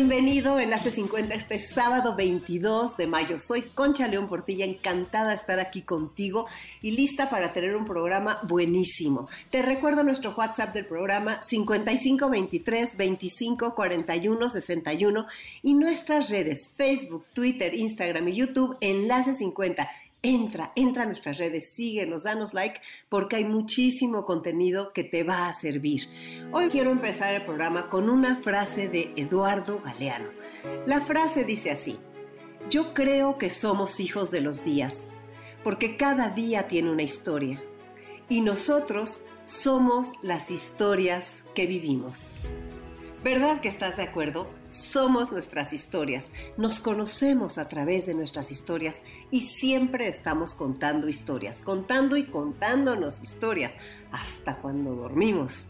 Bienvenido Enlace 50 este sábado 22 de mayo. Soy Concha León Portilla, encantada de estar aquí contigo y lista para tener un programa buenísimo. Te recuerdo nuestro WhatsApp del programa 5523 25 41 61 y nuestras redes Facebook, Twitter, Instagram y YouTube Enlace 50 entra, entra a nuestras redes, síguenos, danos like, porque hay muchísimo contenido que te va a servir. Hoy quiero empezar el programa con una frase de Eduardo Galeano. La frase dice así, yo creo que somos hijos de los días, porque cada día tiene una historia, y nosotros somos las historias que vivimos. ¿Verdad que estás de acuerdo? Somos nuestras historias, nos conocemos a través de nuestras historias y siempre estamos contando historias, contando y contándonos historias hasta cuando dormimos.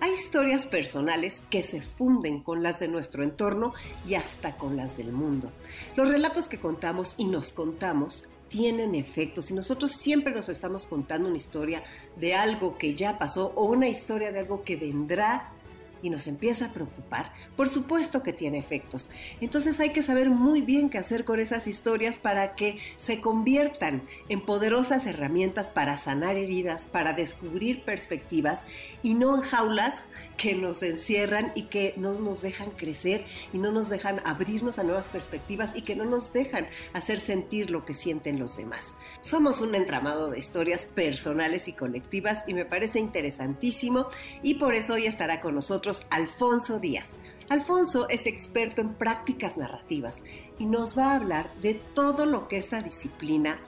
Hay historias personales que se funden con las de nuestro entorno y hasta con las del mundo. Los relatos que contamos y nos contamos tienen efectos y nosotros siempre nos estamos contando una historia de algo que ya pasó o una historia de algo que vendrá y nos empieza a preocupar, por supuesto que tiene efectos. Entonces hay que saber muy bien qué hacer con esas historias para que se conviertan en poderosas herramientas para sanar heridas, para descubrir perspectivas y no en jaulas que nos encierran y que no nos dejan crecer y no nos dejan abrirnos a nuevas perspectivas y que no nos dejan hacer sentir lo que sienten los demás. Somos un entramado de historias personales y colectivas y me parece interesantísimo y por eso hoy estará con nosotros Alfonso Díaz. Alfonso es experto en prácticas narrativas y nos va a hablar de todo lo que esta disciplina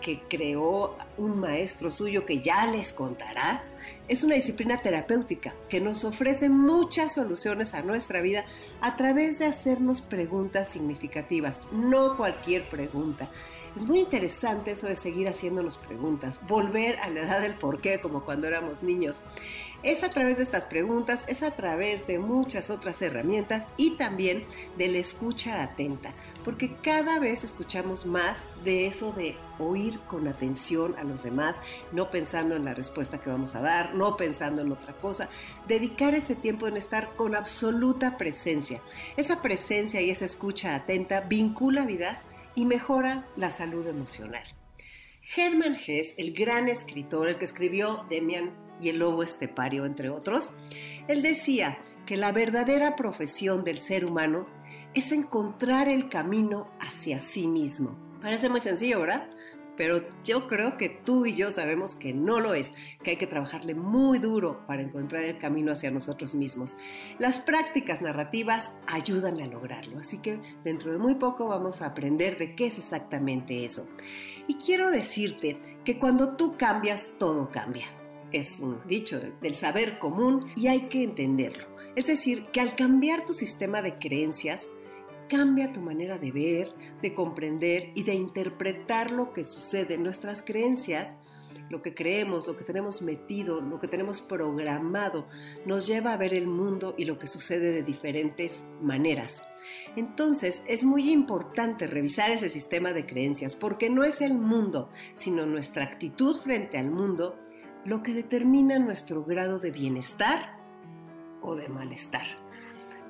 que creó un maestro suyo que ya les contará, es una disciplina terapéutica que nos ofrece muchas soluciones a nuestra vida a través de hacernos preguntas significativas, no cualquier pregunta. Es muy interesante eso de seguir haciéndonos preguntas, volver a la edad del porqué como cuando éramos niños. Es a través de estas preguntas, es a través de muchas otras herramientas y también de la escucha atenta porque cada vez escuchamos más de eso de oír con atención a los demás, no pensando en la respuesta que vamos a dar, no pensando en otra cosa, dedicar ese tiempo en estar con absoluta presencia. Esa presencia y esa escucha atenta vincula vidas y mejora la salud emocional. Hermann Hesse, el gran escritor, el que escribió Demian y el lobo estepario, entre otros, él decía que la verdadera profesión del ser humano es encontrar el camino hacia sí mismo. Parece muy sencillo, ¿verdad? Pero yo creo que tú y yo sabemos que no lo es, que hay que trabajarle muy duro para encontrar el camino hacia nosotros mismos. Las prácticas narrativas ayudan a lograrlo, así que dentro de muy poco vamos a aprender de qué es exactamente eso. Y quiero decirte que cuando tú cambias, todo cambia. Es un dicho del saber común y hay que entenderlo. Es decir, que al cambiar tu sistema de creencias, cambia tu manera de ver, de comprender y de interpretar lo que sucede. Nuestras creencias, lo que creemos, lo que tenemos metido, lo que tenemos programado, nos lleva a ver el mundo y lo que sucede de diferentes maneras. Entonces es muy importante revisar ese sistema de creencias porque no es el mundo, sino nuestra actitud frente al mundo lo que determina nuestro grado de bienestar o de malestar.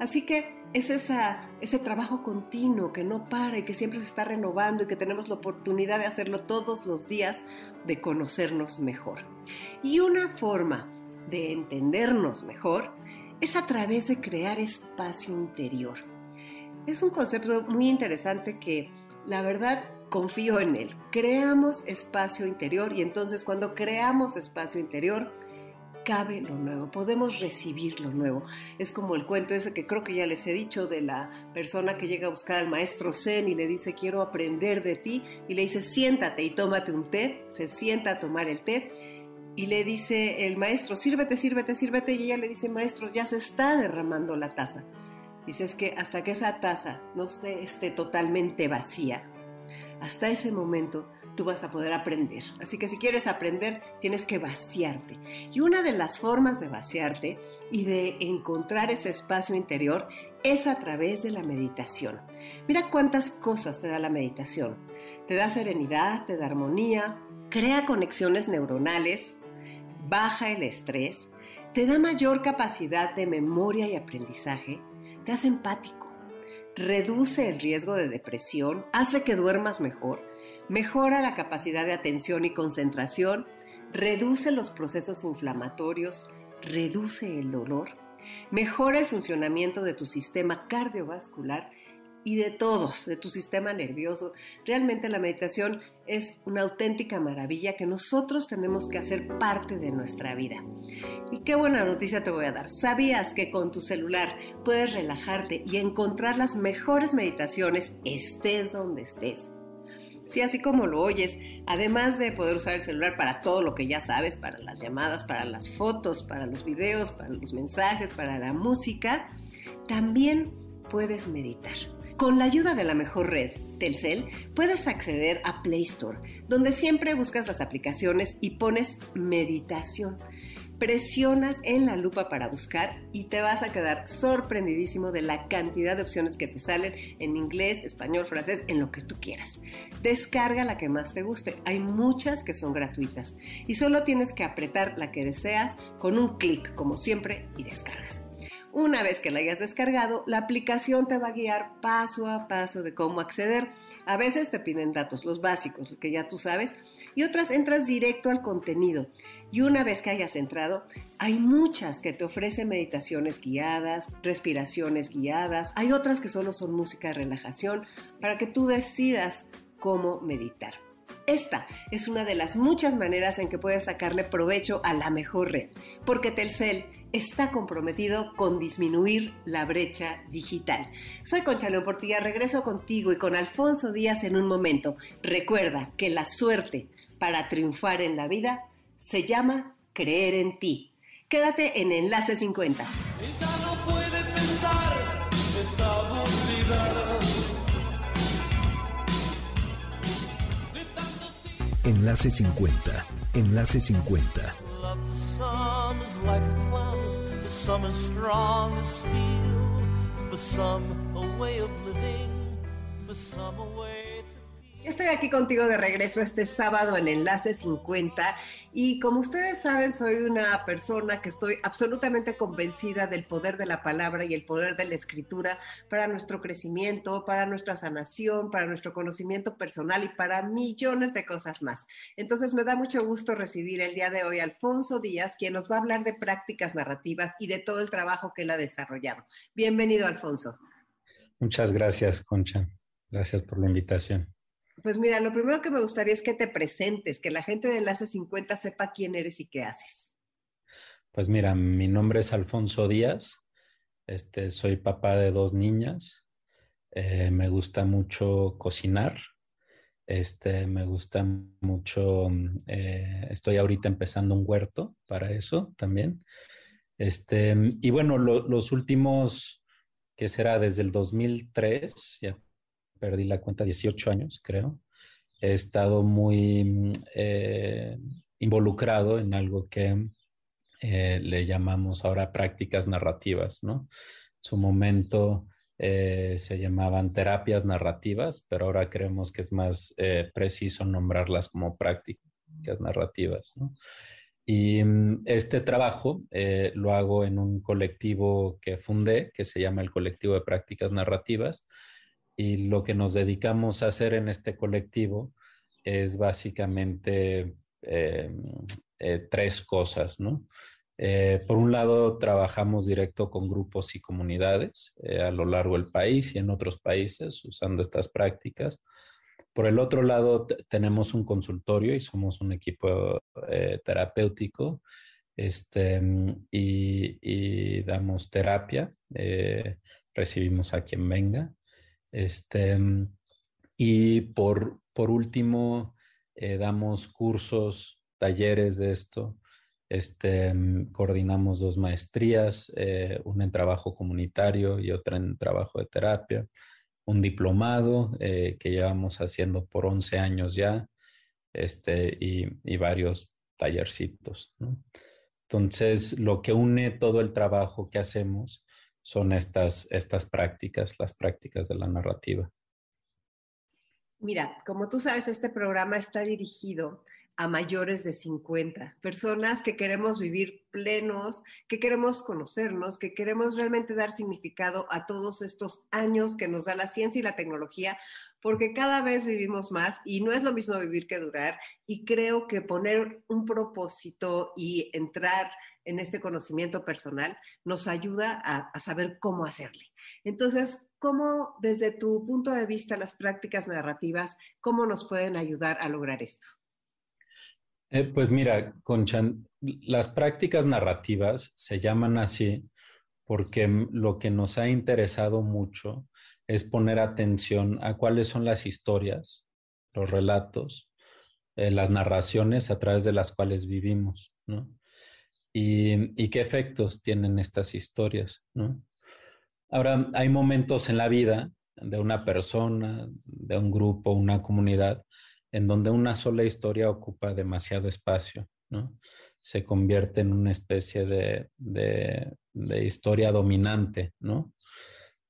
Así que es ese trabajo continuo que no para y que siempre se está renovando y que tenemos la oportunidad de hacerlo todos los días, de conocernos mejor. Y una forma de entendernos mejor es a través de crear espacio interior. Es un concepto muy interesante que la verdad confío en él. Creamos espacio interior y entonces cuando creamos espacio interior, cabe lo nuevo, podemos recibir lo nuevo. Es como el cuento ese que creo que ya les he dicho de la persona que llega a buscar al maestro Zen y le dice quiero aprender de ti y le dice siéntate y tómate un té, se sienta a tomar el té y le dice el maestro sírvete, sírvete, sírvete y ella le dice maestro ya se está derramando la taza. Dice es que hasta que esa taza no esté totalmente vacía, hasta ese momento tú vas a poder aprender. Así que si quieres aprender, tienes que vaciarte. Y una de las formas de vaciarte y de encontrar ese espacio interior es a través de la meditación. Mira cuántas cosas te da la meditación. Te da serenidad, te da armonía, crea conexiones neuronales, baja el estrés, te da mayor capacidad de memoria y aprendizaje, te hace empático, reduce el riesgo de depresión, hace que duermas mejor, mejora la capacidad de atención y concentración, reduce los procesos inflamatorios, reduce el dolor, mejora el funcionamiento de tu sistema cardiovascular y de todos, de tu sistema nervioso. Realmente la meditación es una auténtica maravilla que nosotros tenemos que hacer parte de nuestra vida. Y qué buena noticia te voy a dar. ¿Sabías que con tu celular puedes relajarte y encontrar las mejores meditaciones estés donde estés? Sí, así como lo oyes, además de poder usar el celular para todo lo que ya sabes, para las llamadas, para las fotos, para los videos, para los mensajes, para la música, también puedes meditar. Con la ayuda de la mejor red, Telcel, puedes acceder a Play Store, donde siempre buscas las aplicaciones y pones meditación presionas en la lupa para buscar y te vas a quedar sorprendidísimo de la cantidad de opciones que te salen en inglés, español, francés, en lo que tú quieras. Descarga la que más te guste. Hay muchas que son gratuitas y solo tienes que apretar la que deseas con un clic, como siempre, y descargas. Una vez que la hayas descargado, la aplicación te va a guiar paso a paso de cómo acceder. A veces te piden datos, los básicos, los que ya tú sabes, y otras entras directo al contenido. Y una vez que hayas entrado, hay muchas que te ofrecen meditaciones guiadas, respiraciones guiadas, hay otras que solo son música de relajación para que tú decidas cómo meditar. Esta es una de las muchas maneras en que puedes sacarle provecho a la mejor red, porque Telcel está comprometido con disminuir la brecha digital. Soy Concha León Portilla, regreso contigo y con Alfonso Díaz en un momento. Recuerda que la suerte para triunfar en la vida se llama Creer en ti. Quédate en Enlace 50. Enlace 50. Enlace 50. Estoy aquí contigo de regreso este sábado en Enlace 50 y como ustedes saben soy una persona que estoy absolutamente convencida del poder de la palabra y el poder de la escritura para nuestro crecimiento, para nuestra sanación, para nuestro conocimiento personal y para millones de cosas más. Entonces me da mucho gusto recibir el día de hoy a Alfonso Díaz, quien nos va a hablar de prácticas narrativas y de todo el trabajo que él ha desarrollado. Bienvenido, Alfonso. Muchas gracias, Concha. Gracias por la invitación. Pues mira, lo primero que me gustaría es que te presentes, que la gente de Enlace 50 sepa quién eres y qué haces. Pues mira, mi nombre es Alfonso Díaz, este, soy papá de dos niñas, eh, me gusta mucho cocinar, este, me gusta mucho, eh, estoy ahorita empezando un huerto para eso también. Este, y bueno, los últimos, que será desde el 2003, ya perdí la cuenta 18 años, creo. He estado muy eh, involucrado en algo que eh, le llamamos ahora prácticas narrativas, ¿no? En su momento eh, se llamaban terapias narrativas, pero ahora creemos que es más preciso nombrarlas como prácticas narrativas. Y mm, este trabajo lo hago en un colectivo que fundé, que se llama el Colectivo de Prácticas Narrativas, y lo que nos dedicamos a hacer en este colectivo es básicamente eh, eh, tres cosas, ¿no? Eh, por un lado, trabajamos directo con grupos y comunidades a lo largo del país y en otros países usando estas prácticas. Por el otro lado, tenemos un consultorio y somos un equipo terapéutico este, y, damos terapia, recibimos a quien venga. Este, y por, por último, eh, damos cursos, talleres de esto. Este, coordinamos dos maestrías, eh, una en trabajo comunitario y otra en trabajo de terapia, un diplomado que llevamos haciendo por 11 años ya, este, y, y varios tallercitos. Entonces, lo que une todo el trabajo que hacemos son estas, estas prácticas, las prácticas de la narrativa. Mira, como tú sabes, este programa está dirigido a mayores de 50, personas que queremos vivir plenos, que queremos conocernos, que queremos realmente dar significado a todos estos años que nos da la ciencia y la tecnología porque cada vez vivimos más y no es lo mismo vivir que durar. Y creo que poner un propósito y entrar en este conocimiento personal nos ayuda a, saber cómo hacerle. Entonces, ¿cómo desde tu punto de vista las prácticas narrativas, cómo nos pueden ayudar a lograr esto? Eh, pues mira, Conchan, las prácticas narrativas se llaman así porque lo que nos ha interesado mucho es poner atención a cuáles son las historias, los relatos, eh, las narraciones a través de las cuales vivimos, ¿no? Y, qué efectos tienen estas historias, ¿no? Ahora, hay momentos en la vida de una persona, de un grupo, una comunidad, en donde una sola historia ocupa demasiado espacio, ¿no? Se convierte en una especie de, de historia dominante, ¿no?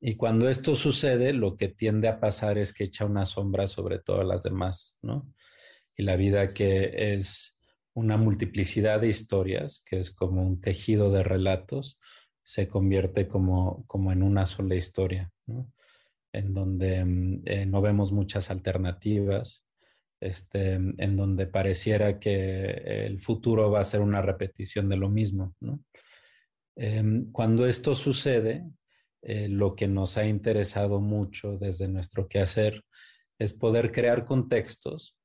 Y cuando esto sucede, lo que tiende a pasar es que echa una sombra sobre todas las demás, ¿no? Y la vida que es una multiplicidad de historias, que es como un tejido de relatos, se convierte como, como en una sola historia. En donde mm, eh, no vemos muchas alternativas, este, en donde pareciera que el futuro va a ser una repetición de lo mismo. Em, cuando esto sucede, eh, lo que nos ha interesado mucho desde nuestro quehacer es poder crear contextos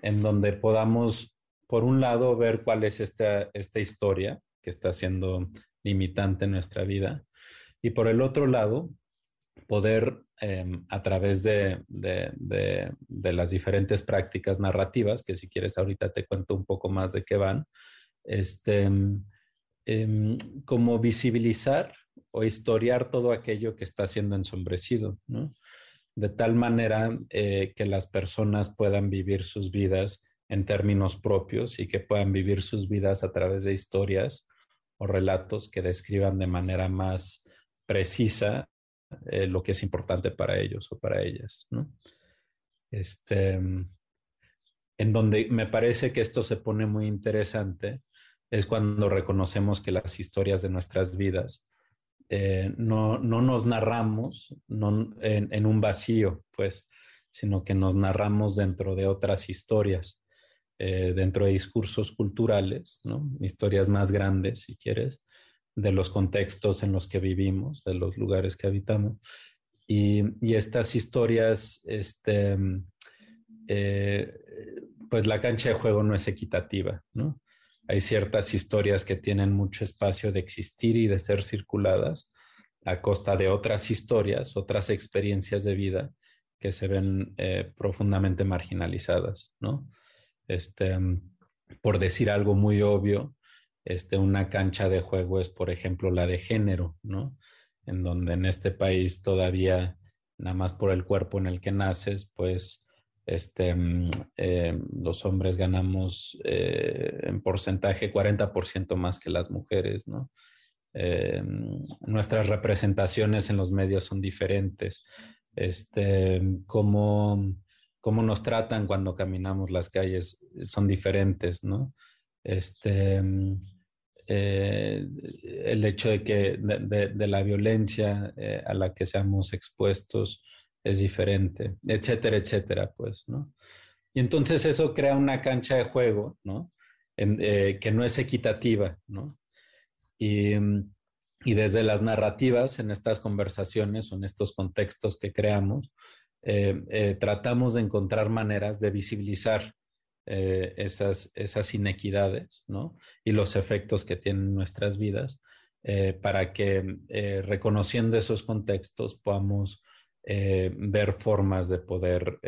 en donde podamos, por un lado, ver cuál es esta, esta historia que está siendo limitante en nuestra vida y por el otro lado, poder em, a través de, de, las diferentes prácticas narrativas, que si quieres ahorita te cuento un poco más de qué van, este, em, como visibilizar o historiar todo aquello que está siendo ensombrecido, ¿no? De tal manera eh, que las personas puedan vivir sus vidas en términos propios y que puedan vivir sus vidas a través de historias o relatos que describan de manera más precisa eh, lo que es importante para ellos o para ellas, ¿no? Este, en donde me parece que esto se pone muy interesante es cuando reconocemos que las historias de nuestras vidas eh, no, no, nos narramos en, un vacío, pues, sino que nos narramos dentro de otras historias, eh, dentro de discursos culturales, ¿no? historias más grandes, si quieres, de los contextos en los que vivimos, de los lugares que habitamos. Y, estas historias, este, eh, pues la cancha de juego no es equitativa, ¿no? Hay ciertas historias que tienen mucho espacio de existir y de ser circuladas a costa de otras historias, otras experiencias de vida que se ven eh, profundamente marginalizadas, ¿no? Este, por decir algo muy obvio, este, una cancha de juego es, por ejemplo, la de género, ¿no? En donde en este país todavía, nada más por el cuerpo en el que naces, pues este, mm, eh, los hombres ganamos eh, en porcentaje 40% más que las mujeres, ¿no? Eh, nuestras representaciones en los medios son diferentes. Este, cómo, cómo nos tratan cuando caminamos las calles son diferentes, ¿no? Este, mm, el hecho de que de la violencia a la que seamos expuestos es diferente, etcétera, etcétera, pues, ¿no? Y entonces eso crea una cancha de juego, ¿no? Eh, que no es equitativa, ¿no? Y, desde las narrativas en estas conversaciones o en estos contextos que creamos, eh, eh, tratamos de encontrar maneras de visibilizar eh, esas, esas inequidades, ¿no? Y los efectos que tienen nuestras vidas, para que reconociendo esos contextos podamos ver formas de poder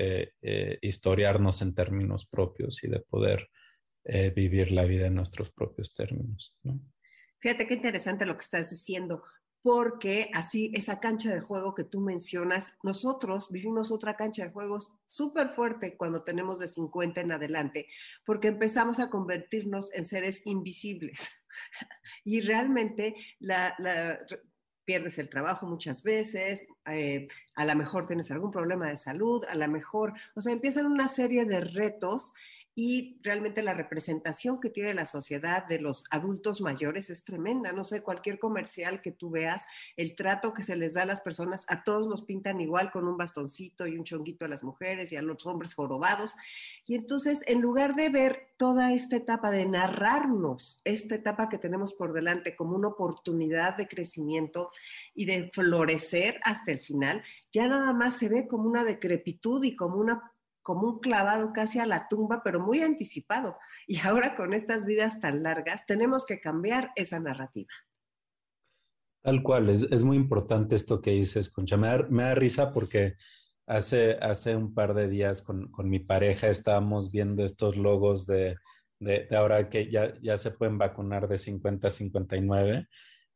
historiarnos en términos propios y de poder vivir la vida en nuestros propios términos, ¿no? Fíjate qué interesante lo que estás diciendo porque así esa cancha de juego que tú mencionas, nosotros vivimos otra cancha de juegos súper fuerte cuando tenemos de 50 en adelante, porque empezamos a convertirnos en seres invisibles. y realmente la, pierdes el trabajo muchas veces, eh, a lo mejor tienes algún problema de salud, a lo mejor, o sea, empiezan una serie de retos y realmente la representación que tiene la sociedad de los adultos mayores es tremenda. No sé, cualquier comercial que tú veas, el trato que se les da a las personas, a todos nos pintan igual con un bastoncito y un chonguito a las mujeres y a los hombres jorobados. Y entonces, en lugar de ver toda esta etapa, de narrarnos esta etapa que tenemos por delante como una oportunidad de crecimiento y de florecer hasta el final, ya nada más se ve como una decrepitud y como una como un clavado casi a la tumba, pero muy anticipado. Y ahora con estas vidas tan largas tenemos que cambiar esa narrativa. Tal cual, es, muy importante esto que dices, Concha. Me da, risa porque hace, hace un par de días con, con mi pareja estábamos viendo estos logos de, de, de, ahora que ya, ya se pueden vacunar de 50 a 59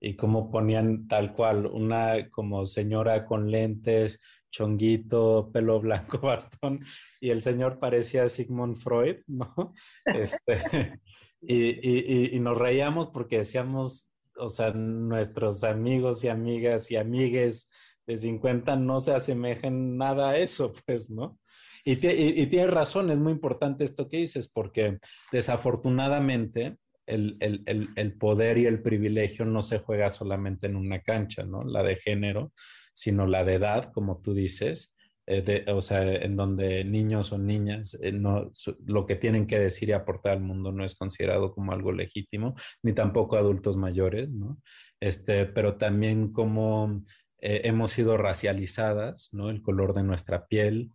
y como ponían tal cual, una como señora con lentes, chonguito, pelo blanco, bastón, y el señor parecía Sigmund Freud, ¿no? Este, y, y, nos reíamos porque decíamos, o sea, nuestros amigos y amigas y amigues de 50 no se asemejan nada a eso, pues, ¿no? Y, y, tienes razón, es muy importante esto que dices, porque desafortunadamente el, el, el, poder y el privilegio no se juega solamente en una cancha, ¿no? La de género, sino la de edad, como tú dices, eh, o sea, en donde niños o niñas eh, no, lo que tienen que decir y aportar al mundo no es considerado como algo legítimo, ni tampoco adultos mayores, ¿no? Este, pero también como eh, hemos sido racializadas, ¿no? El color de nuestra piel,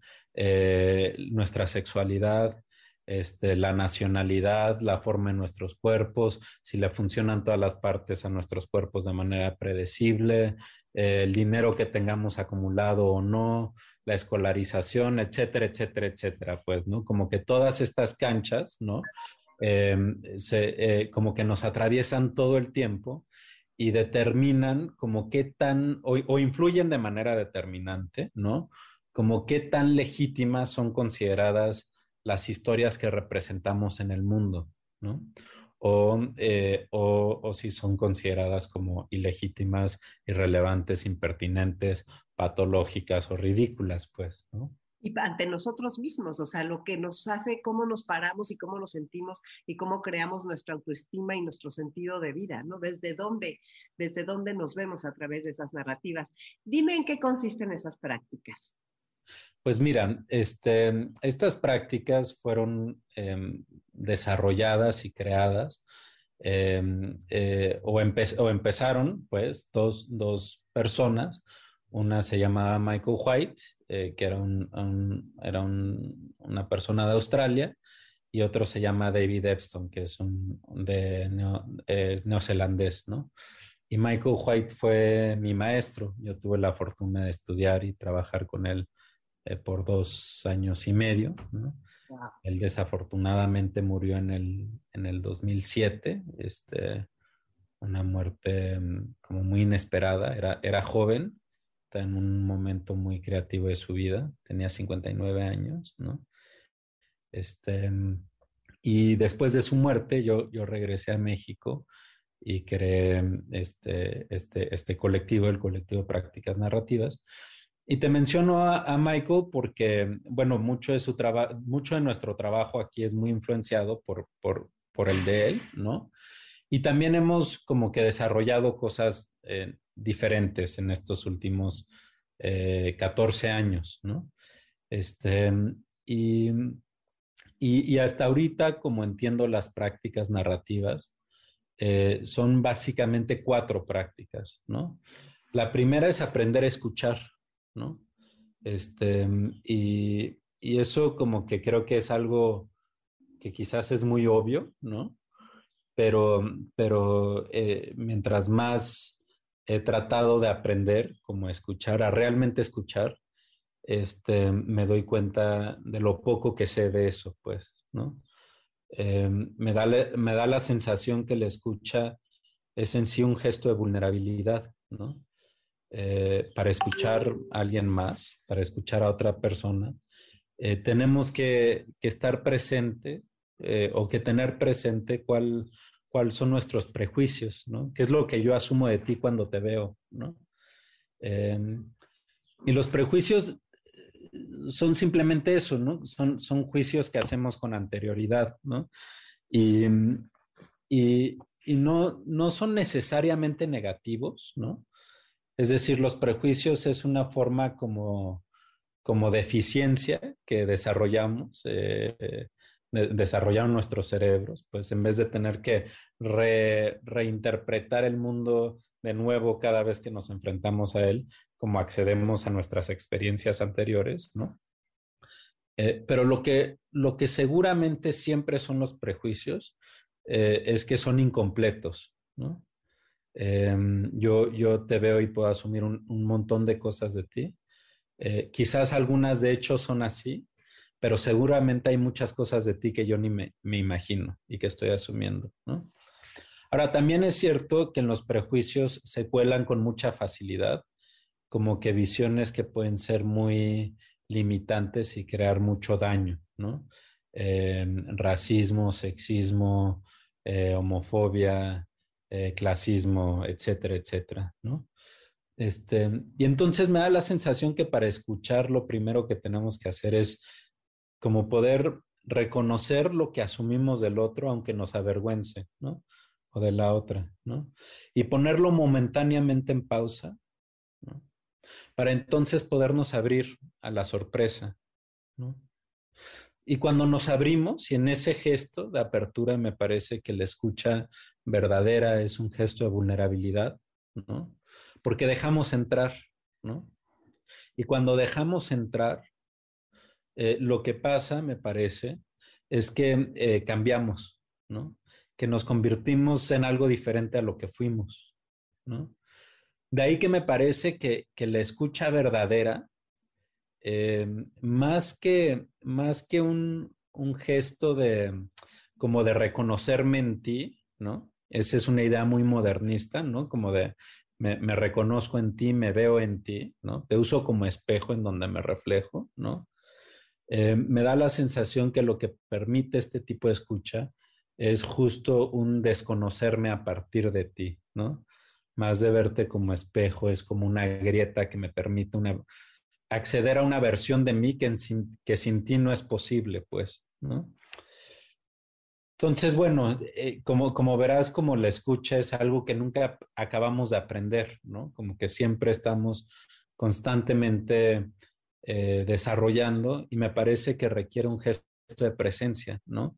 nuestra sexualidad, este, la nacionalidad, la forma de nuestros cuerpos, si le funcionan todas las partes a nuestros cuerpos de manera predecible, eh, el dinero que tengamos acumulado o no, la escolarización, etcétera, etcétera, etcétera, pues, ¿no? Como que todas estas canchas, ¿no? Em, eh, como que nos atraviesan todo el tiempo y determinan como qué tan, o, o influyen de manera determinante, ¿no? Como qué tan legítimas son consideradas las historias que representamos en el mundo, ¿no? O, eh, o, o, si son consideradas como ilegítimas, irrelevantes, impertinentes, patológicas o ridículas, pues, ¿no? Y ante nosotros mismos, o sea, lo que nos hace, cómo nos paramos y cómo nos sentimos y cómo creamos nuestra autoestima y nuestro sentido de vida, ¿no? Desde dónde, desde dónde nos vemos a través de esas narrativas. Dime en qué consisten esas prácticas. Pues mira, este, estas prácticas fueron em, desarrolladas y creadas em, eh, o, o, empezaron, pues, dos, dos, personas. Una se llamaba Michael White, eh, que era, un, era un, una persona de Australia, y otro se llama David Epstein, que es, un, de neozelandés, ¿no? Y Michael White fue mi maestro. Yo tuve la fortuna de estudiar y trabajar con él eh, por dos años y medio. ¿no? Él desafortunadamente murió en el, en el 2007, este, una muerte mm, como muy inesperada. Era, era joven, está en un momento muy creativo de su vida, tenía 59 años, ¿no? Este, y después de su muerte, yo, yo regresé a México y creé este, este, este colectivo, el colectivo Prácticas Narrativas, y te menciono a, Michael porque, bueno, mucho de, nuestro trabajo aquí es muy influenciado por, por, por, el de él, ¿no? Y también hemos como que desarrollado cosas eh, diferentes en estos últimos eh, 14 años, ¿no? Este, y, y, y, hasta ahorita, como entiendo las prácticas narrativas, eh, son básicamente cuatro prácticas, ¿no? La primera es aprender a escuchar, ¿no? Este, y, y, eso como que creo que es algo que quizás es muy obvio, ¿no? Pero, pero eh, mientras más he tratado de aprender, como escuchar, a realmente escuchar, este, me doy cuenta de lo poco que sé de eso, pues, ¿no? Eh, me, da, me da la sensación que la escucha es en sí un gesto de vulnerabilidad, ¿no? Eh, para escuchar a alguien más, para escuchar a otra persona, eh, tenemos que, estar presente eh, o que tener presente cuál, cuáles son nuestros prejuicios, ¿no? ¿Qué es lo que yo asumo de ti cuando te veo, ¿no? Em, y los prejuicios son simplemente eso, ¿no? Son, son juicios que hacemos con anterioridad, ¿no? Y, y, y no, no son necesariamente negativos, ¿no? Es decir, los prejuicios es una forma como, como de eficiencia que desarrollamos, eh, desarrollaron nuestros cerebros, pues en vez de tener que reinterpretar el mundo de nuevo cada vez que nos enfrentamos a él, como accedemos a nuestras experiencias anteriores, ¿no? Eh, pero lo que, lo que seguramente siempre son los prejuicios eh, es que son incompletos, ¿no? Em, yo, yo te veo y puedo asumir un, montón de cosas de ti. Eh, quizás algunas de hecho son así, pero seguramente hay muchas cosas de ti que yo ni me, me imagino y que estoy asumiendo. ¿no? Ahora, también es cierto que en los prejuicios se cuelan con mucha facilidad, como que visiones que pueden ser muy limitantes y crear mucho daño, ¿no? Em, racismo, sexismo, eh, homofobia, eh, clasismo, etcétera, etcétera, ¿no? Este, y entonces me da la sensación que para escuchar lo primero que tenemos que hacer es como poder reconocer lo que asumimos del otro, aunque nos avergüence, ¿no? O de la otra, ¿no? Y ponerlo momentáneamente en pausa. Para entonces podernos abrir a la sorpresa, ¿no? Y cuando nos abrimos, y en ese gesto de apertura me parece que la escucha verdadera es un gesto de vulnerabilidad, ¿no? Porque dejamos entrar, ¿no? Y cuando dejamos entrar, eh, lo que pasa, me parece, es que eh, cambiamos, ¿no? Que nos convertimos en algo diferente a lo que fuimos, ¿no? De ahí que me parece que, la escucha verdadera eh, más que, más que un, un, gesto de como de reconocerme en ti, ¿no? Esa es una idea muy modernista, ¿no? Como de me, reconozco en ti, me veo en ti, ¿no? Te uso como espejo en donde me reflejo, ¿no? Eh, me da la sensación que lo que permite este tipo de escucha es justo un desconocerme a partir de ti, ¿no? Más de verte como espejo, es como una grieta que me permite acceder a una versión de mí que, que sin ti no es posible, pues, ¿no? Entonces, bueno, eh, como, como verás, como la escucha es algo que nunca acabamos de aprender, ¿no? Como que siempre estamos constantemente eh, desarrollando y me parece que requiere un gesto de presencia, ¿no?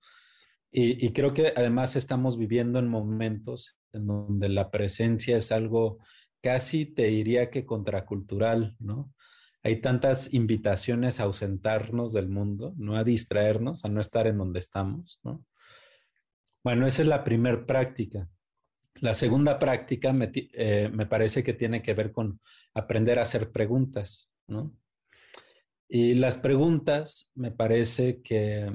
Y, y, creo que además estamos viviendo en momentos en donde la presencia es algo casi, te diría que contracultural, ¿no? hay tantas invitaciones a ausentarnos del mundo, no a distraernos, a no estar en donde estamos, ¿no? Bueno, esa es la primera práctica. La segunda práctica me, eh, me, parece que tiene que ver con aprender a hacer preguntas, ¿no? Y las preguntas me parece que,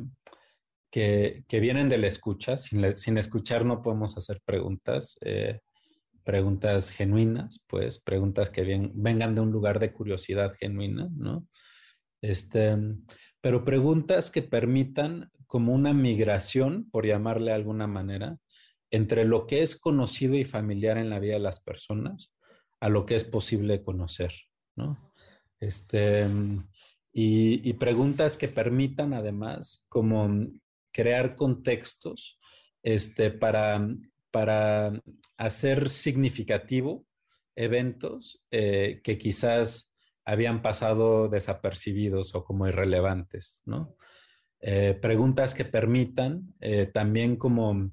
que, vienen de la escucha. Sin, sin, escuchar no podemos hacer preguntas. Eh, preguntas genuinas, pues, preguntas que vengan de un lugar de curiosidad genuina, ¿no? Este, pero preguntas que permitan como una migración, por llamarle de alguna manera, entre lo que es conocido y familiar en la vida de las personas a lo que es posible conocer, ¿no? Este, y, preguntas que permitan además como crear contextos este, para para hacer significativo eventos eh, que quizás habían pasado desapercibidos o como irrelevantes, ¿no? Eh, preguntas que permitan eh, también como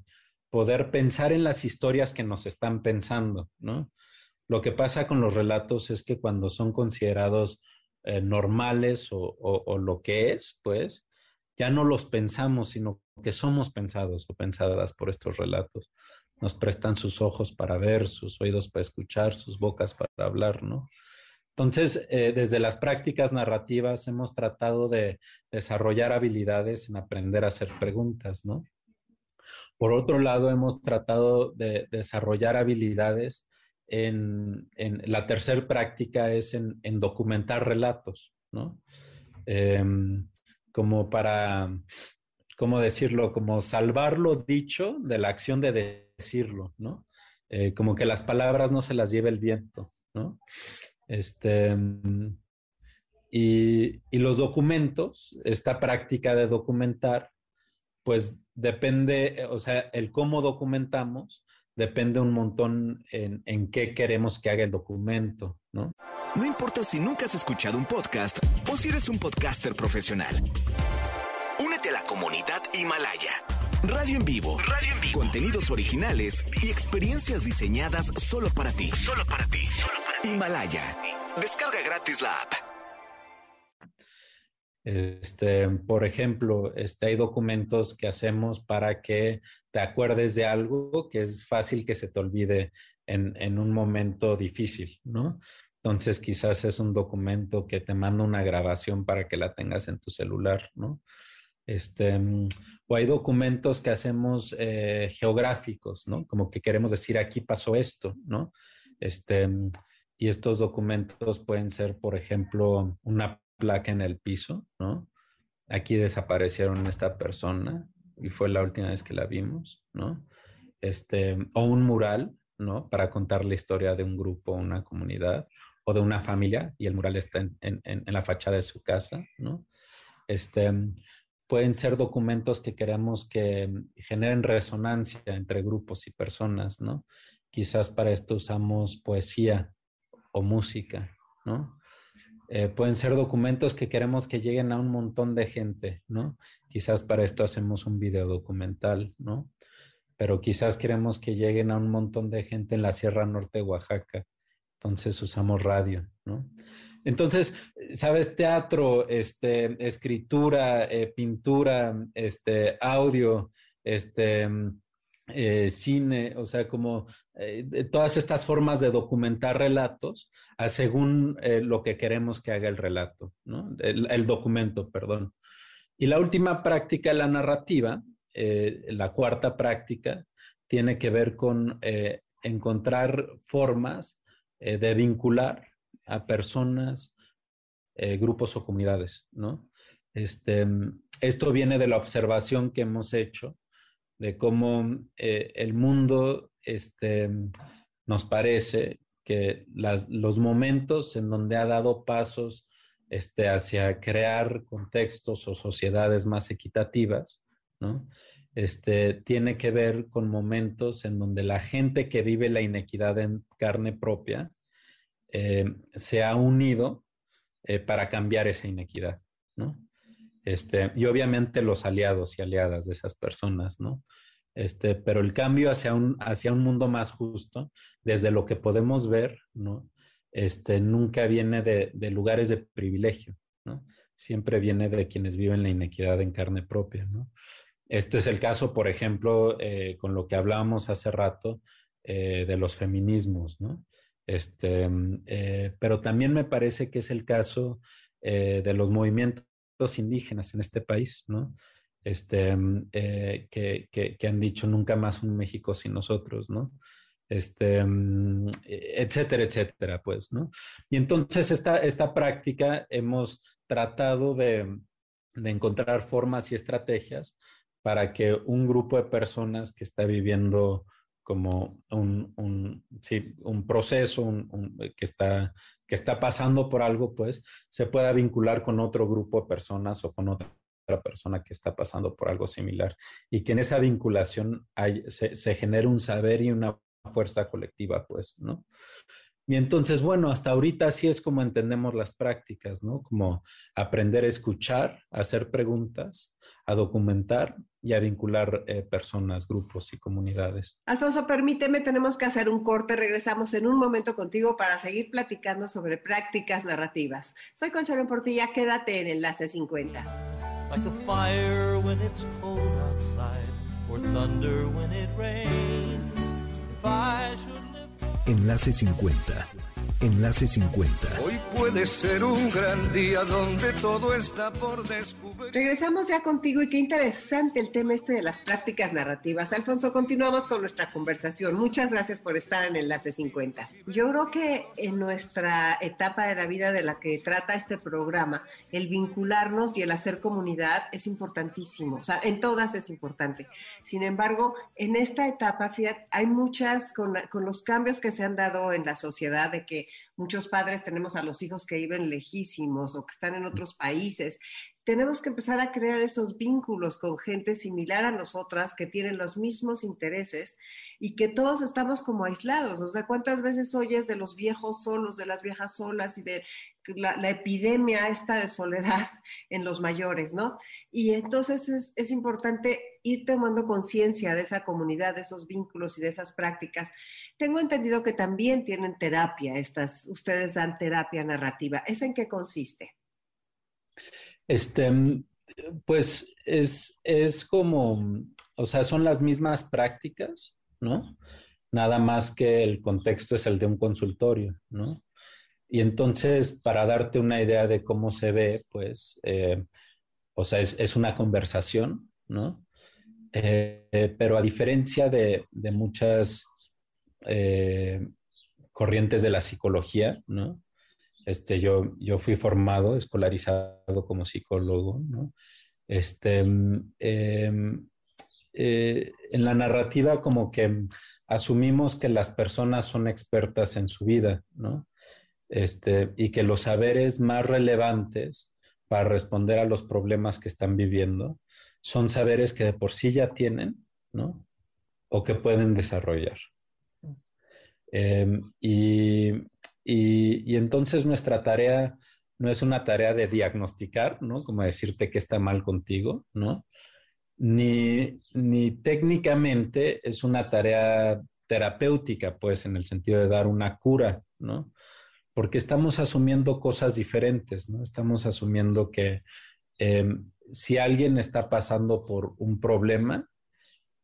poder pensar en las historias que nos están pensando, ¿no? Lo que pasa con los relatos es que cuando son considerados normales o, o, lo que es, pues, ya no los pensamos, sino que somos pensados o pensadas por estos relatos. Nos prestan sus ojos para ver, sus oídos para escuchar, sus bocas para hablar, ¿no? Entonces, eh, desde las prácticas narrativas hemos tratado de desarrollar habilidades en aprender a hacer preguntas, ¿no? Por otro lado, hemos tratado de desarrollar habilidades en, la tercera práctica es en, documentar relatos, ¿no? Em, como para, ¿cómo decirlo? Como salvar lo dicho de la acción de decirlo, ¿no? Eh, como que las palabras no se las lleve el viento, ¿no? Este, y, y los documentos, esta práctica de documentar, pues depende, o sea, el cómo documentamos depende un montón en, en, qué queremos que haga el documento, ¿no? No importa si nunca has escuchado un podcast o si eres un podcaster profesional. Únete a la comunidad Himalaya. Radio en vivo. Radio en vivo. Contenidos originales y experiencias diseñadas solo para ti. Solo para ti. Solo para ti. Himalaya. Descarga gratis la app. Este, por ejemplo, este, hay documentos que hacemos para que te acuerdes de algo que es fácil que se te olvide en, en un momento difícil, ¿no? Entonces quizás es un documento que te manda una grabación para que la tengas en tu celular, ¿no? Este, o hay documentos que hacemos eh, geográficos, ¿no? Como que queremos decir aquí pasó esto, ¿no? Este, y estos documentos pueden ser, por ejemplo, una placa en el piso, ¿no? Aquí desaparecieron esta persona y fue la última vez que la vimos, ¿no? Este, o un mural, ¿no? Para contar la historia de un grupo, una comunidad o de una familia y el mural está en, en, la fachada de su casa, ¿no? Este, pueden ser documentos que queremos que generen resonancia entre grupos y personas, ¿no? Quizás para esto usamos poesía o música, ¿no? Eh, pueden ser documentos que queremos que lleguen a un montón de gente, ¿no? Quizás para esto hacemos un video documental, ¿no? Pero quizás queremos que lleguen a un montón de gente en la Sierra Norte de Oaxaca. Entonces usamos radio, ¿no? Entonces, sabes, teatro, este, escritura, eh, pintura, este, audio, este, eh, cine, o sea, como eh, todas estas formas de documentar relatos según lo que queremos que haga el relato, ¿no? el, documento, perdón. Y la última práctica, la narrativa, la cuarta práctica, tiene que ver con encontrar formas de vincular a personas, grupos o comunidades, ¿no? Este, esto viene de la observación que hemos hecho de cómo eh, el mundo este, nos parece que los momentos en donde ha dado pasos este, hacia crear contextos o sociedades más equitativas, ¿no? Este, tiene que ver con momentos en donde la gente que vive la inequidad en carne propia eh, se ha unido eh, para cambiar esa inequidad, ¿no? Este, y obviamente los aliados y aliadas de esas personas, ¿no? Este, pero el cambio hacia un, hacia un mundo más justo, desde lo que podemos ver, ¿no? Este, nunca viene de, de lugares de privilegio, ¿no? Siempre viene de quienes viven la inequidad en carne propia, ¿no? Este es el caso, por ejemplo, eh, con lo que hablábamos hace rato eh, de los feminismos, ¿no? Este, eh, pero también me parece que es el caso de los movimientos indígenas en este país, ¿no? Este, eh, que, que, han dicho nunca más un México sin nosotros, ¿no? Este, etcétera, etcétera, pues, ¿no? Y entonces esta, esta práctica hemos tratado de, de encontrar formas y estrategias para que un grupo de personas que está viviendo como un, un, proceso un, que, está, que está pasando por algo, pues se pueda vincular con otro grupo de personas o con otra persona que está pasando por algo similar y que en esa vinculación se, se genere un saber y una fuerza colectiva, pues, ¿no? Y entonces, bueno, hasta ahorita así es como entendemos las prácticas, ¿no? Como aprender a escuchar, hacer preguntas, a documentar y a vincular eh, personas, grupos y comunidades. Alfonso, permíteme, tenemos que hacer un corte. Regresamos en un momento contigo para seguir platicando sobre prácticas narrativas. Soy Conchalo Portilla, quédate en Enlace 50. like a fire when it's cold outside, or thunder when it rains. If I should live Enlace 50 Enlace 50. Hoy puede ser un gran día donde todo está por descubrir. Regresamos ya contigo y qué interesante el tema este de las prácticas narrativas. Alfonso, continuamos con nuestra conversación. Muchas gracias por estar en Enlace 50. Yo creo que en nuestra etapa de la vida de la que trata este programa, el vincularnos y el hacer comunidad es importantísimo. O sea, en todas es importante. Sin embargo, en esta etapa, fíjate, hay muchas, con, con los cambios que se han dado en la sociedad, de que muchos padres tenemos a los hijos que viven lejísimos o que están en otros países. Tenemos que empezar a crear esos vínculos con gente similar a nosotras que tienen los mismos intereses y que todos estamos como aislados. O sea, ¿cuántas veces oyes de los viejos solos, de las viejas solas y de la, epidemia esta de soledad en los mayores, ¿no? Y entonces es, es importante ir tomando conciencia de esa comunidad, de esos vínculos y de esas prácticas. Tengo entendido que también tienen terapia, estas, ustedes dan terapia narrativa. ¿Es en qué consiste? Este, pues es, es como, o sea, son las mismas prácticas, ¿no? Nada más que el contexto es el de un consultorio, ¿no? Y entonces, para darte una idea de cómo se ve, pues, eh, o sea, es, es, una conversación, ¿no? Eh, pero a diferencia de, de muchas eh, corrientes de la psicología, ¿no? Este, yo, yo fui formado, escolarizado como psicólogo, ¿no? Este, eh, eh, en la narrativa como que asumimos que las personas son expertas en su vida, ¿no? Este, y que los saberes más relevantes para responder a los problemas que están viviendo son saberes que de por sí ya tienen, ¿no? O que pueden desarrollar. Eh, y, y, y, entonces nuestra tarea no es una tarea de diagnosticar, ¿no? Como decirte que está mal contigo, ¿no? Ni, ni técnicamente es una tarea terapéutica, pues, en el sentido de dar una cura, ¿no? Porque estamos asumiendo cosas diferentes, ¿no? Estamos asumiendo que eh, si alguien está pasando por un problema,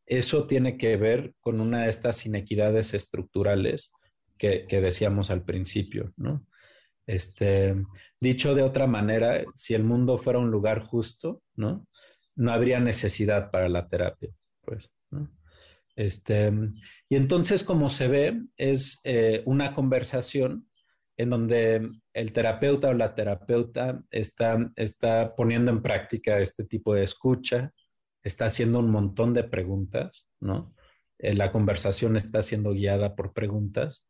eso tiene que ver con una de estas inequidades estructurales que, que decíamos al principio, ¿no? Este, dicho de otra manera, si el mundo fuera un lugar justo, ¿no? No habría necesidad para la terapia, pues, ¿no? Este, y entonces, como se ve, es eh, una conversación en donde el terapeuta o la terapeuta está, está poniendo en práctica este tipo de escucha, está haciendo un montón de preguntas, ¿no? Eh, la conversación está siendo guiada por preguntas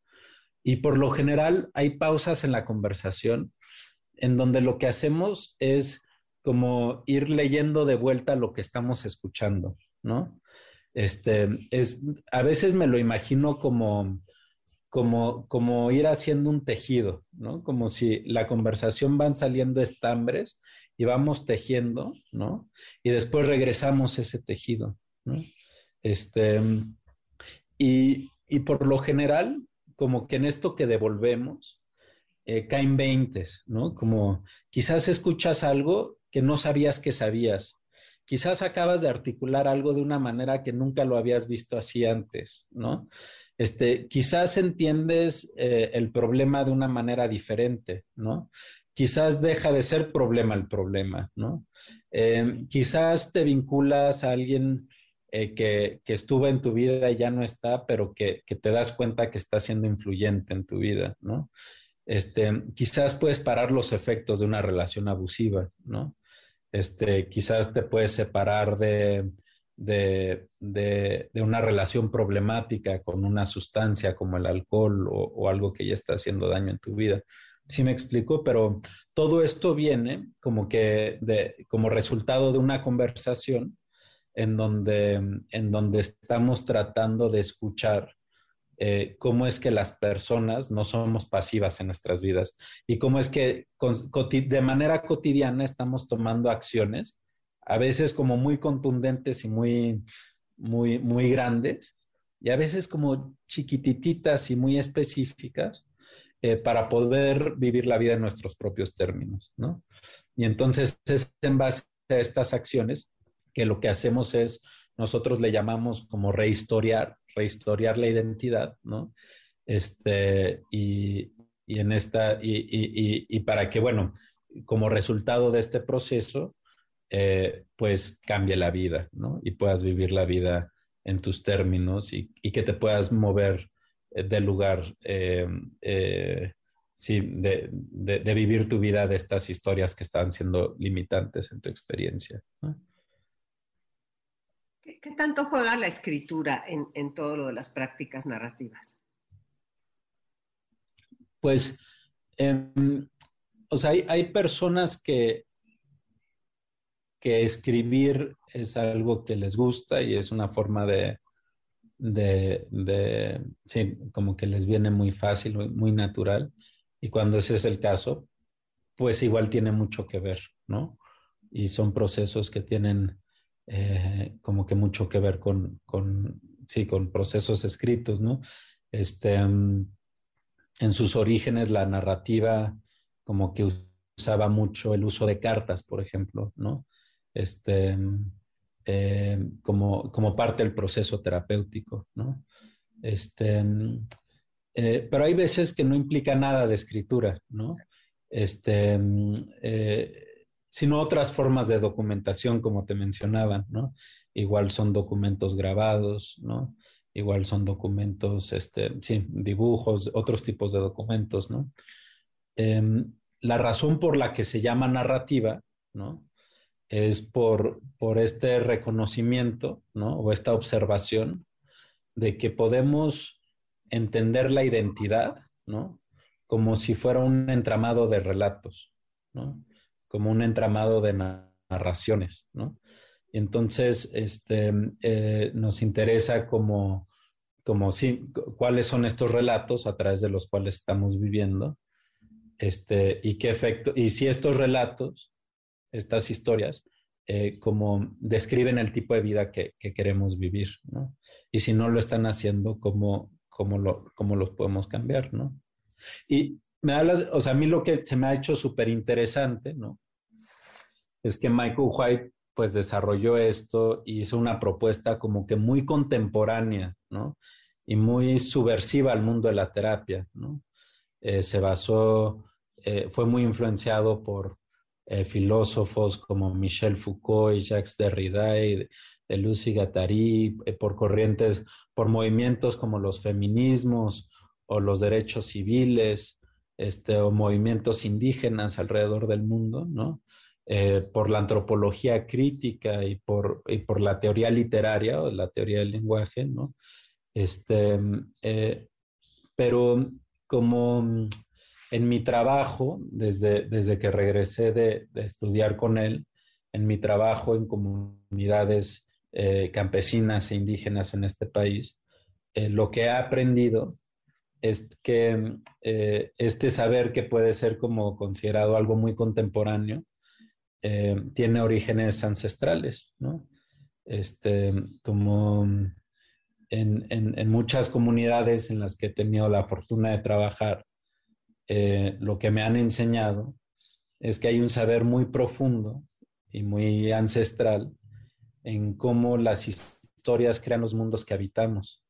y por lo general hay pausas en la conversación en donde lo que hacemos es como ir leyendo de vuelta lo que estamos escuchando, ¿no? Este, es, a veces me lo imagino como, como, como ir haciendo un tejido, ¿no? Como si la conversación van saliendo estambres y vamos tejiendo, ¿no? Y después regresamos ese tejido, ¿no? Este, y, y por lo general, como que en esto que devolvemos, eh, caen veintes, ¿no? Como quizás escuchas algo que no sabías que sabías. Quizás acabas de articular algo de una manera que nunca lo habías visto así antes, ¿no? Este, quizás entiendes eh, el problema de una manera diferente, ¿no? quizás deja de ser problema el problema, ¿no? Eh, quizás te vinculas a alguien eh, que, estuvo en tu vida y ya no está, pero que, que, te das cuenta que está siendo influyente en tu vida, ¿no? Este, quizás puedes parar los efectos de una relación abusiva, ¿no? Este, quizás te puedes separar de, de, de, de, una relación problemática con una sustancia como el alcohol o, algo que ya está haciendo daño en tu vida. Sí me explico, pero todo esto viene como que de, como resultado de una conversación en donde, en donde estamos tratando de escuchar eh, cómo es que las personas no somos pasivas en nuestras vidas y cómo es que con, de manera cotidiana estamos tomando acciones, a veces como muy contundentes y muy, muy, muy grandes, y a veces como chiquitititas y muy específicas, eh, para poder vivir la vida en nuestros propios términos, ¿no? Y entonces es en base a estas acciones, que lo que hacemos es, nosotros le llamamos como rehistoriar, rehistoriar la identidad, ¿no? Este, y, y en esta, y, y, y, para que, bueno, como resultado de este proceso, eh, pues cambie la vida, ¿no? Y puedas vivir la vida en tus términos y, que te puedas mover eh, del lugar, eh, eh, sí, de, de, de, vivir tu vida de estas historias que están siendo limitantes en tu experiencia. ¿no? ¿Qué, ¿Qué, tanto juega la escritura en, en todo lo de las prácticas narrativas? Pues, eh, o sea, hay, hay, personas que, que escribir es algo que les gusta y es una forma de, de, de, sí, como que les viene muy fácil, muy natural. Y cuando ese es el caso, pues igual tiene mucho que ver, ¿no? Y son procesos que tienen eh, como que mucho que ver con, con, sí, con procesos escritos, ¿no? Este, um, en sus orígenes la narrativa como que usaba mucho el uso de cartas, por ejemplo, ¿no? Este, eh, como, como, parte del proceso terapéutico, ¿no? Este, eh, pero hay veces que no implica nada de escritura, ¿no? Este, eh, sino otras formas de documentación, como te mencionaban, ¿no? Igual son documentos grabados, ¿no? igual son documentos, este, sí, dibujos, otros tipos de documentos, ¿no? Eh, la razón por la que se llama narrativa, ¿no? Es por, por este reconocimiento, ¿no? O esta observación de que podemos entender la identidad, ¿no? Como si fuera un entramado de relatos, ¿no? Como un entramado de narraciones, ¿no? Entonces, este, eh, nos interesa como, como cuáles son estos relatos a través de los cuales estamos viviendo, este, y qué efecto, y si estos relatos, estas historias, eh, como describen el tipo de vida que, que, queremos vivir, ¿no? Y si no lo están haciendo, ¿cómo, cómo, lo, cómo los podemos cambiar, ¿no? Y me hablas, o sea, a mí lo que se me ha hecho súper interesante, ¿no? Es que Michael White pues desarrolló esto y hizo una propuesta como que muy contemporánea, ¿no? Y muy subversiva al mundo de la terapia, ¿no? Eh, se basó, eh, fue muy influenciado por eh, filósofos como Michel Foucault y Jacques Derrida de, Lucy Guattari, eh, por corrientes, por movimientos como los feminismos o los derechos civiles, este, o movimientos indígenas alrededor del mundo, ¿no? Eh, por la antropología crítica y por, y por, la teoría literaria o la teoría del lenguaje, ¿no? Este, pero como en mi trabajo, desde, desde que regresé de, de, estudiar con él, en mi trabajo en comunidades eh, campesinas e indígenas en este país, eh, lo que he aprendido es que eh, este saber que puede ser como considerado algo muy contemporáneo, tiene orígenes ancestrales, ¿no? Este, como en, en, muchas comunidades en las que he tenido la fortuna de trabajar, eh, lo que me han enseñado es que hay un saber muy profundo y muy ancestral en cómo las historias crean los mundos que habitamos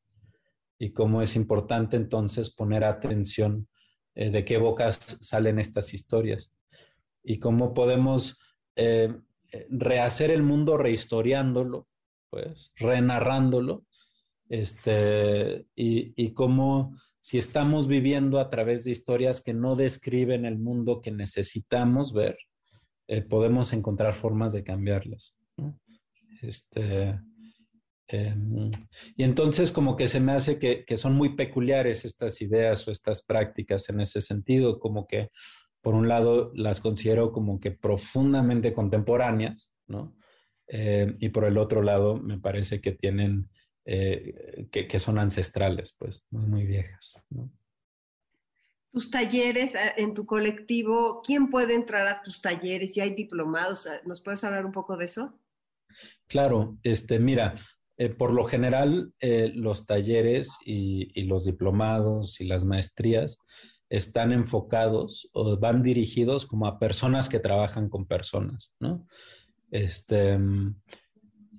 y cómo es importante entonces poner atención eh, de qué bocas salen estas historias y cómo podemos eh, rehacer el mundo rehistoriándolo, pues, renarrándolo, este, y, y cómo si estamos viviendo a través de historias que no describen el mundo que necesitamos ver, eh, podemos encontrar formas de cambiarlas. Este, eh, y entonces como que se me hace que, que, son muy peculiares estas ideas o estas prácticas en ese sentido, como que por un lado las considero como que profundamente contemporáneas, ¿no? Eh, y por el otro lado me parece que tienen, eh, que, que, son ancestrales, pues, muy, muy viejas, ¿no? Tus talleres eh, en tu colectivo, ¿quién puede entrar a tus talleres? Si hay diplomados, ¿nos puedes hablar un poco de eso? Claro, este, mira, eh, por lo general eh, los talleres y, y, los diplomados y las maestrías están enfocados o van dirigidos como a personas que trabajan con personas, ¿no? Este,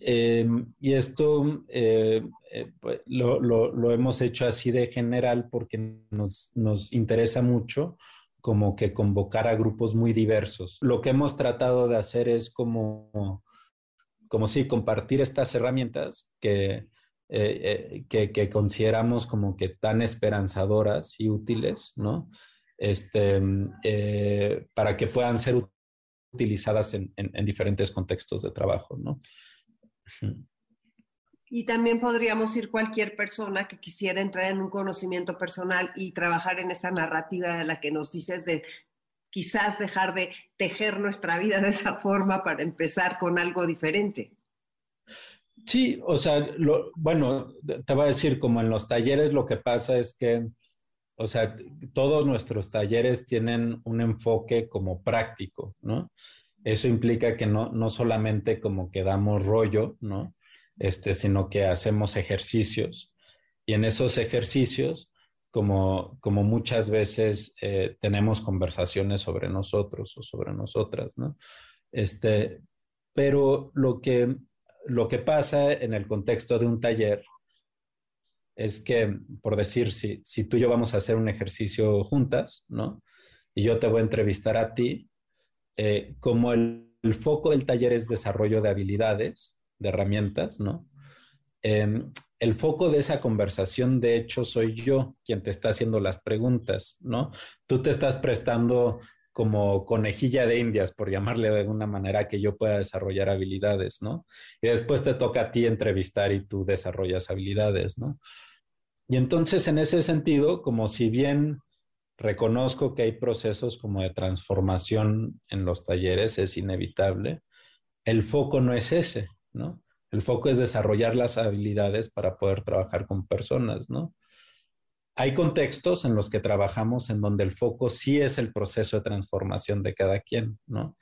em, y esto eh, eh, pues, lo, hemos hecho así de general porque nos, nos interesa mucho como que convocar a grupos muy diversos. Lo que hemos tratado de hacer es como, como sí, compartir estas herramientas que, eh, que, consideramos como que tan esperanzadoras y útiles, ¿no? Este, para que puedan ser utilizadas en, diferentes contextos de trabajo, ¿no? Y también podríamos ir cualquier persona que quisiera entrar en un conocimiento personal y trabajar en esa narrativa de la que nos dices de quizás dejar de tejer nuestra vida de esa forma para empezar con algo diferente. Sí, o sea, bueno, te voy a decir, como en los talleres lo que pasa es que, o sea, todos nuestros talleres tienen un enfoque como práctico, ¿no? Eso implica que no, no solamente como que damos rollo, ¿no? Este, sino que hacemos ejercicios. Y en esos ejercicios, como, como muchas veces eh, tenemos conversaciones sobre nosotros o sobre nosotras, ¿no? Este, pero lo que, lo que pasa en el contexto de un taller es que, por decir, si, si tú y yo vamos a hacer un ejercicio juntas, ¿no? Y yo te voy a entrevistar a ti, eh, como el, foco del taller es desarrollo de habilidades, de herramientas, ¿no? Em, el foco de esa conversación, de hecho, soy yo quien te está haciendo las preguntas, ¿no? Tú te estás prestando como conejilla de indias, por llamarle de alguna manera, que yo pueda desarrollar habilidades, ¿no? Y después te toca a ti entrevistar y tú desarrollas habilidades, ¿no? Y entonces, en ese sentido, como si bien Reconozco que hay procesos como de transformación en los talleres, es inevitable. El foco no es ese, ¿no? El foco es desarrollar las habilidades para poder trabajar con personas, ¿no? Hay contextos en los que trabajamos en donde el foco sí es el proceso de transformación de cada quien, ¿no?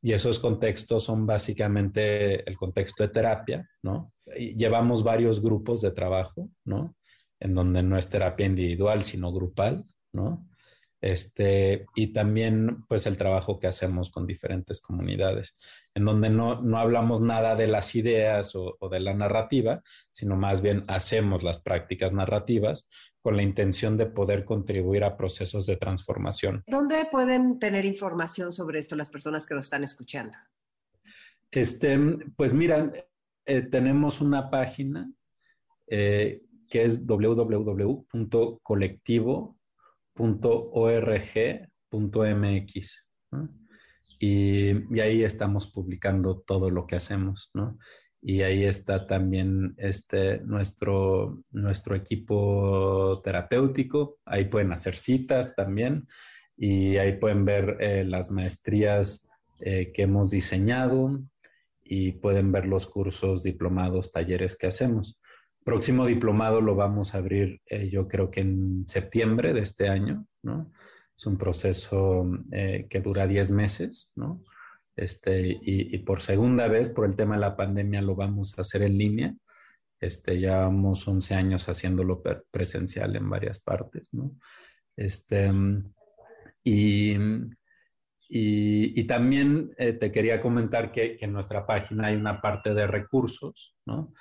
Y esos contextos son básicamente el contexto de terapia, ¿no? llevamos varios grupos de trabajo, ¿no? En donde no es terapia individual, sino grupal, ¿no? Este, y también pues el trabajo que hacemos con diferentes comunidades, en donde no, no hablamos nada de las ideas o, de la narrativa, sino más bien hacemos las prácticas narrativas con la intención de poder contribuir a procesos de transformación. ¿Dónde pueden tener información sobre esto las personas que lo están escuchando? Este, pues mira, eh, tenemos una página eh, que es www.colectivo .org.mx. Y, y, ahí estamos publicando todo lo que hacemos, ¿no? Y ahí está también este, nuestro, nuestro equipo terapéutico. Ahí pueden hacer citas también y ahí pueden ver eh, las maestrías eh, que hemos diseñado y pueden ver los cursos, diplomados, talleres que hacemos próximo diplomado lo vamos a abrir eh, yo creo que en septiembre de este año, ¿no? Es un proceso eh, que dura 10 meses, ¿no? Este, y, por segunda vez, por el tema de la pandemia, lo vamos a hacer en línea. Este, llevamos 11 años haciéndolo presencial en varias partes, ¿no? Este, y, y, también eh, te quería comentar que, que en nuestra página hay una parte de recursos, ¿no?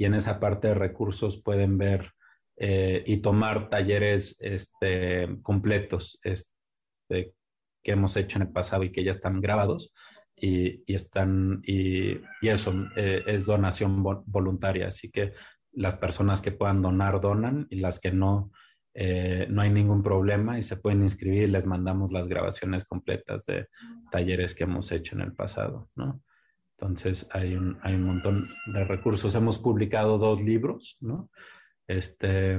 Y en esa parte de recursos pueden ver eh, y tomar talleres este, completos este, que hemos hecho en el pasado y que ya están grabados y, están y, eso eh, es donación voluntaria así que las personas que puedan donar donan y las que no eh, no hay ningún problema y se pueden inscribir y les mandamos las grabaciones completas de talleres que hemos hecho en el pasado, ¿no? Entonces hay un, hay un montón de recursos. Hemos publicado dos libros, ¿no? Este,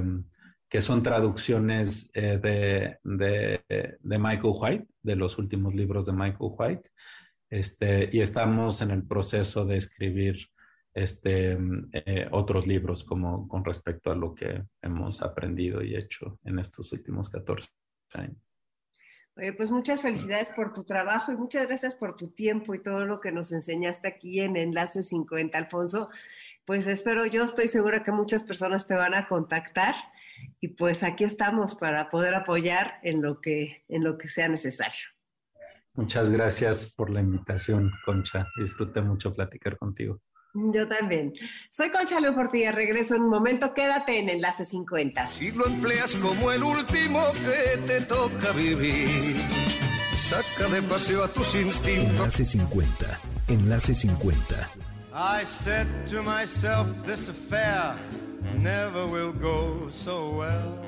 que son traducciones eh, de, de, de, Michael White, de los últimos libros de Michael White. Este, y estamos en el proceso de escribir este, eh, otros libros como con respecto a lo que hemos aprendido y hecho en estos últimos 14 años pues muchas felicidades por tu trabajo y muchas gracias por tu tiempo y todo lo que nos enseñaste aquí en Enlace 50, Alfonso. Pues espero, yo estoy segura que muchas personas te van a contactar y pues aquí estamos para poder apoyar en lo que, en lo que sea necesario. Muchas gracias por la invitación, Concha. Disfruté mucho platicar contigo. Yo también. Soy Concha León Portilla, regreso en un momento. Quédate en Enlace 50. Si lo empleas como el último que te toca vivir, saca de paseo a tus instintos. Enlace 50. Enlace 50. I said to myself, this affair never will go so well.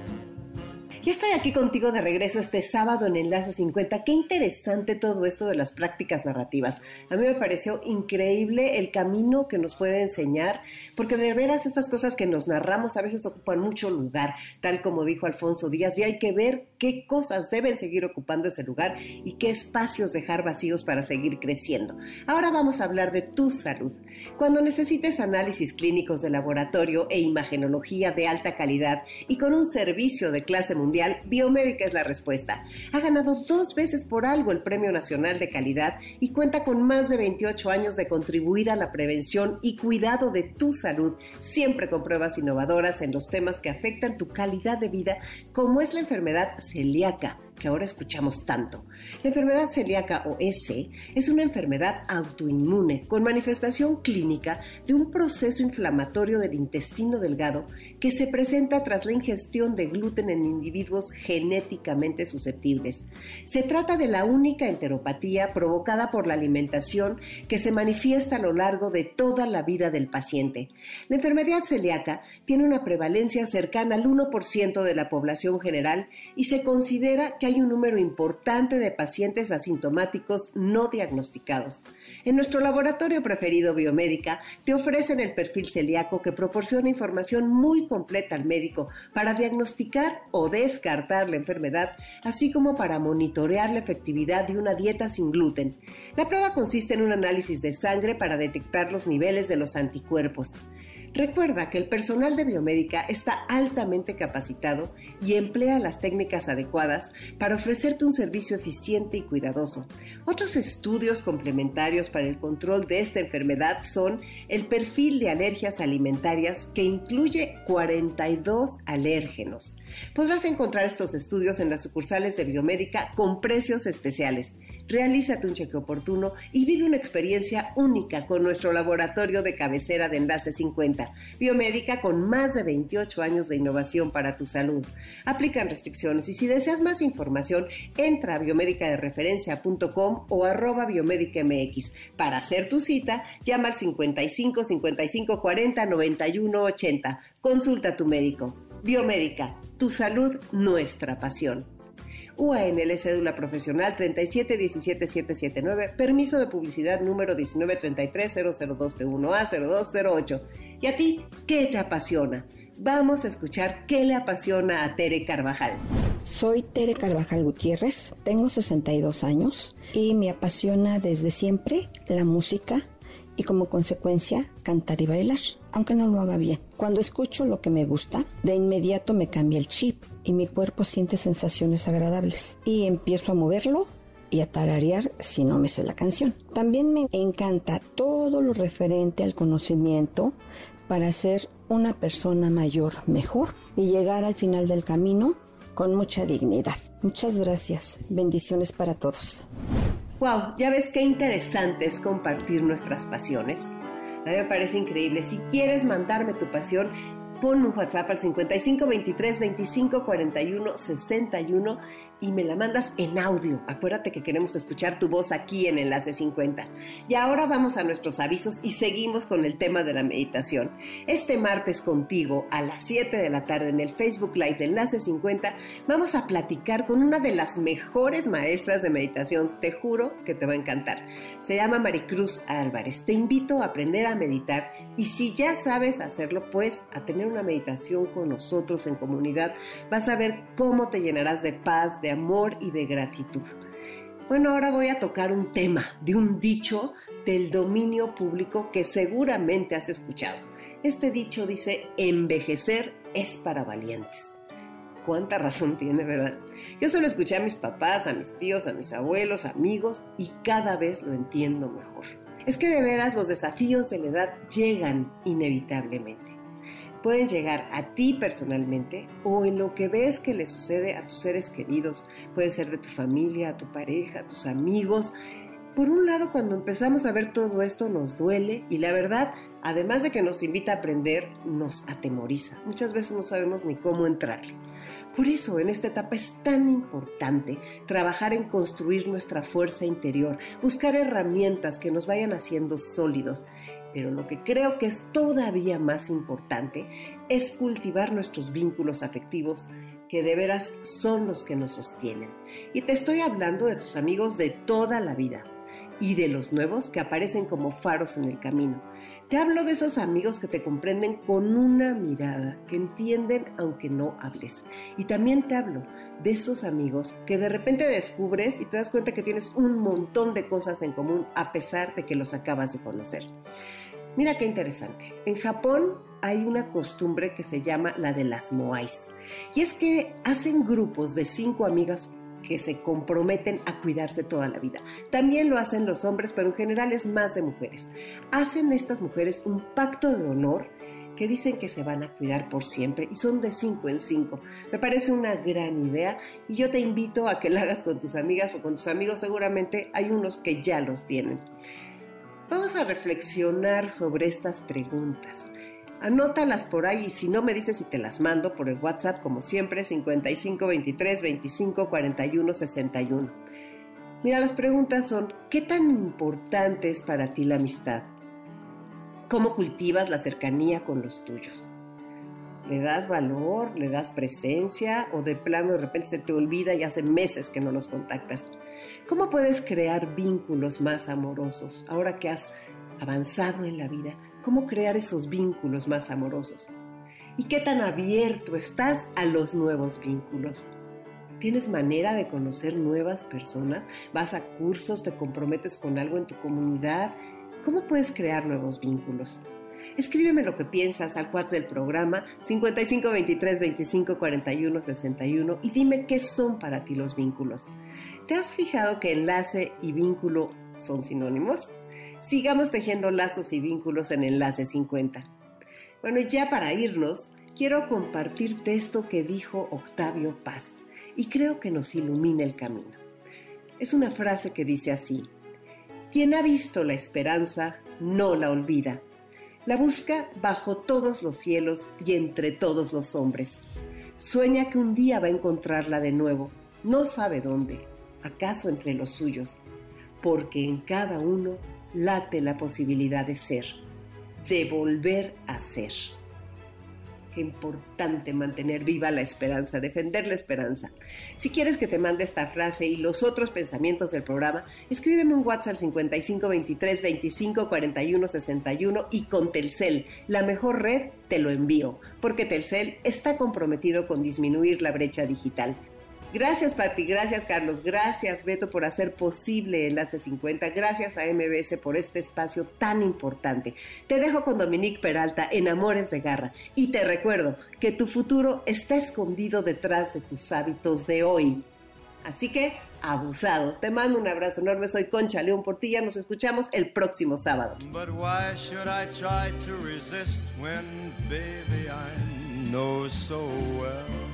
Y estoy aquí contigo de regreso este sábado en Enlace 50. Qué interesante todo esto de las prácticas narrativas. A mí me pareció increíble el camino que nos puede enseñar, porque de veras estas cosas que nos narramos a veces ocupan mucho lugar, tal como dijo Alfonso Díaz, y hay que ver qué cosas deben seguir ocupando ese lugar y qué espacios dejar vacíos para seguir creciendo. Ahora vamos a hablar de tu salud. Cuando necesites análisis clínicos de laboratorio e imagenología de alta calidad y con un servicio de clase mundial, Biomédica es la respuesta. Ha ganado dos veces por algo el Premio Nacional de Calidad y cuenta con más de 28 años de contribuir a la prevención y cuidado de tu salud, siempre con pruebas innovadoras en los temas que afectan tu calidad de vida, como es la enfermedad celíaca que ahora escuchamos tanto. La enfermedad celíaca o S es una enfermedad autoinmune con manifestación clínica de un proceso inflamatorio del intestino delgado que se presenta tras la ingestión de gluten en individuos genéticamente susceptibles. Se trata de la única enteropatía provocada por la alimentación que se manifiesta a lo largo de toda la vida del paciente. La enfermedad celíaca tiene una prevalencia cercana al 1% de la población general y se considera que hay un número importante de pacientes asintomáticos no diagnosticados. En nuestro laboratorio preferido biomédica te ofrecen el perfil celíaco que proporciona información muy completa al médico para diagnosticar o descartar la enfermedad, así como para monitorear la efectividad de una dieta sin gluten. La prueba consiste en un análisis de sangre para detectar los niveles de los anticuerpos. Recuerda que el personal de biomédica está altamente capacitado y emplea las técnicas adecuadas para ofrecerte un servicio eficiente y cuidadoso. Otros estudios complementarios para el control de esta enfermedad son el perfil de alergias alimentarias que incluye 42 alérgenos. Podrás encontrar estos estudios en las sucursales de biomédica con precios especiales. Realízate un cheque oportuno y vive una experiencia única con nuestro laboratorio de cabecera de Enlace 50, biomédica con más de 28 años de innovación para tu salud. Aplican restricciones y si deseas más información, entra a biomédicadereferencia.com o arroba biomédica MX. Para hacer tu cita, llama al 55 55 40 91 80. Consulta a tu médico. Biomédica, tu salud, nuestra pasión. UANL Cédula Profesional 3717779, permiso de publicidad número 1933002T1A0208. ¿Y a ti qué te apasiona? Vamos a escuchar qué le apasiona a Tere Carvajal. Soy Tere Carvajal Gutiérrez, tengo 62 años y me apasiona desde siempre la música y como consecuencia cantar y bailar, aunque no lo haga bien. Cuando escucho lo que me gusta, de inmediato me cambia el chip y mi cuerpo siente sensaciones agradables y empiezo a moverlo y a tararear si no me sé la canción. También me encanta todo lo referente al conocimiento para ser una persona mayor mejor y llegar al final del camino con mucha dignidad. Muchas gracias. Bendiciones para todos. Wow, ya ves qué interesante es compartir nuestras pasiones. A mí me parece increíble. Si quieres mandarme tu pasión, pon un WhatsApp al 55 23 25 41 61 y me la mandas en audio. Acuérdate que queremos escuchar tu voz aquí en Enlace 50. Y ahora vamos a nuestros avisos y seguimos con el tema de la meditación. Este martes contigo a las 7 de la tarde en el Facebook Live de Enlace 50 vamos a platicar con una de las mejores maestras de meditación. Te juro que te va a encantar. Se llama Maricruz Álvarez. Te invito a aprender a meditar y si ya sabes hacerlo, pues a tener una meditación con nosotros en comunidad. Vas a ver cómo te llenarás de paz, de amor y de gratitud. Bueno, ahora voy a tocar un tema de un dicho del dominio público que seguramente has escuchado. Este dicho dice, envejecer es para valientes. ¿Cuánta razón tiene, verdad? Yo solo escuché a mis papás, a mis tíos, a mis abuelos, amigos y cada vez lo entiendo mejor. Es que de veras los desafíos de la edad llegan inevitablemente pueden llegar a ti personalmente o en lo que ves que le sucede a tus seres queridos. Puede ser de tu familia, a tu pareja, a tus amigos. Por un lado, cuando empezamos a ver todo esto nos duele y la verdad, además de que nos invita a aprender, nos atemoriza. Muchas veces no sabemos ni cómo entrarle. Por eso en esta etapa es tan importante trabajar en construir nuestra fuerza interior, buscar herramientas que nos vayan haciendo sólidos pero lo que creo que es todavía más importante es cultivar nuestros vínculos afectivos que de veras son los que nos sostienen. Y te estoy hablando de tus amigos de toda la vida y de los nuevos que aparecen como faros en el camino. Te hablo de esos amigos que te comprenden con una mirada, que entienden aunque no hables. Y también te hablo de esos amigos que de repente descubres y te das cuenta que tienes un montón de cosas en común a pesar de que los acabas de conocer. Mira qué interesante. En Japón hay una costumbre que se llama la de las moais. Y es que hacen grupos de cinco amigas que se comprometen a cuidarse toda la vida. También lo hacen los hombres, pero en general es más de mujeres. Hacen estas mujeres un pacto de honor que dicen que se van a cuidar por siempre y son de cinco en cinco. Me parece una gran idea y yo te invito a que la hagas con tus amigas o con tus amigos. Seguramente hay unos que ya los tienen. Vamos a reflexionar sobre estas preguntas. Anótalas por ahí y si no me dices si te las mando por el WhatsApp como siempre 55 23 25 41 61. Mira, las preguntas son ¿qué tan importante es para ti la amistad? ¿Cómo cultivas la cercanía con los tuyos? ¿Le das valor? ¿Le das presencia? ¿O de plano de repente se te olvida y hace meses que no los contactas? ¿Cómo puedes crear vínculos más amorosos ahora que has avanzado en la vida? ¿Cómo crear esos vínculos más amorosos? ¿Y qué tan abierto estás a los nuevos vínculos? ¿Tienes manera de conocer nuevas personas? ¿Vas a cursos? ¿Te comprometes con algo en tu comunidad? ¿Cómo puedes crear nuevos vínculos? Escríbeme lo que piensas al WhatsApp del programa 5523 25 41 61 y dime qué son para ti los vínculos. ¿Te has fijado que enlace y vínculo son sinónimos? Sigamos tejiendo lazos y vínculos en Enlace 50. Bueno, ya para irnos, quiero compartirte esto que dijo Octavio Paz y creo que nos ilumina el camino. Es una frase que dice así, quien ha visto la esperanza no la olvida, la busca bajo todos los cielos y entre todos los hombres. Sueña que un día va a encontrarla de nuevo, no sabe dónde, acaso entre los suyos, porque en cada uno late la posibilidad de ser, de volver a ser. Qué importante mantener viva la esperanza, defender la esperanza. Si quieres que te mande esta frase y los otros pensamientos del programa, escríbeme un WhatsApp al 55 23 25 41 61 y con Telcel, la mejor red, te lo envío, porque Telcel está comprometido con disminuir la brecha digital. Gracias, Pati. Gracias, Carlos. Gracias, Beto, por hacer posible Enlace 50. Gracias a MBS por este espacio tan importante. Te dejo con Dominique Peralta en Amores de Garra. Y te recuerdo que tu futuro está escondido detrás de tus hábitos de hoy. Así que, abusado. Te mando un abrazo enorme. Soy Concha León Portilla. Nos escuchamos el próximo sábado. But why should I try to resist when, baby, I know so well?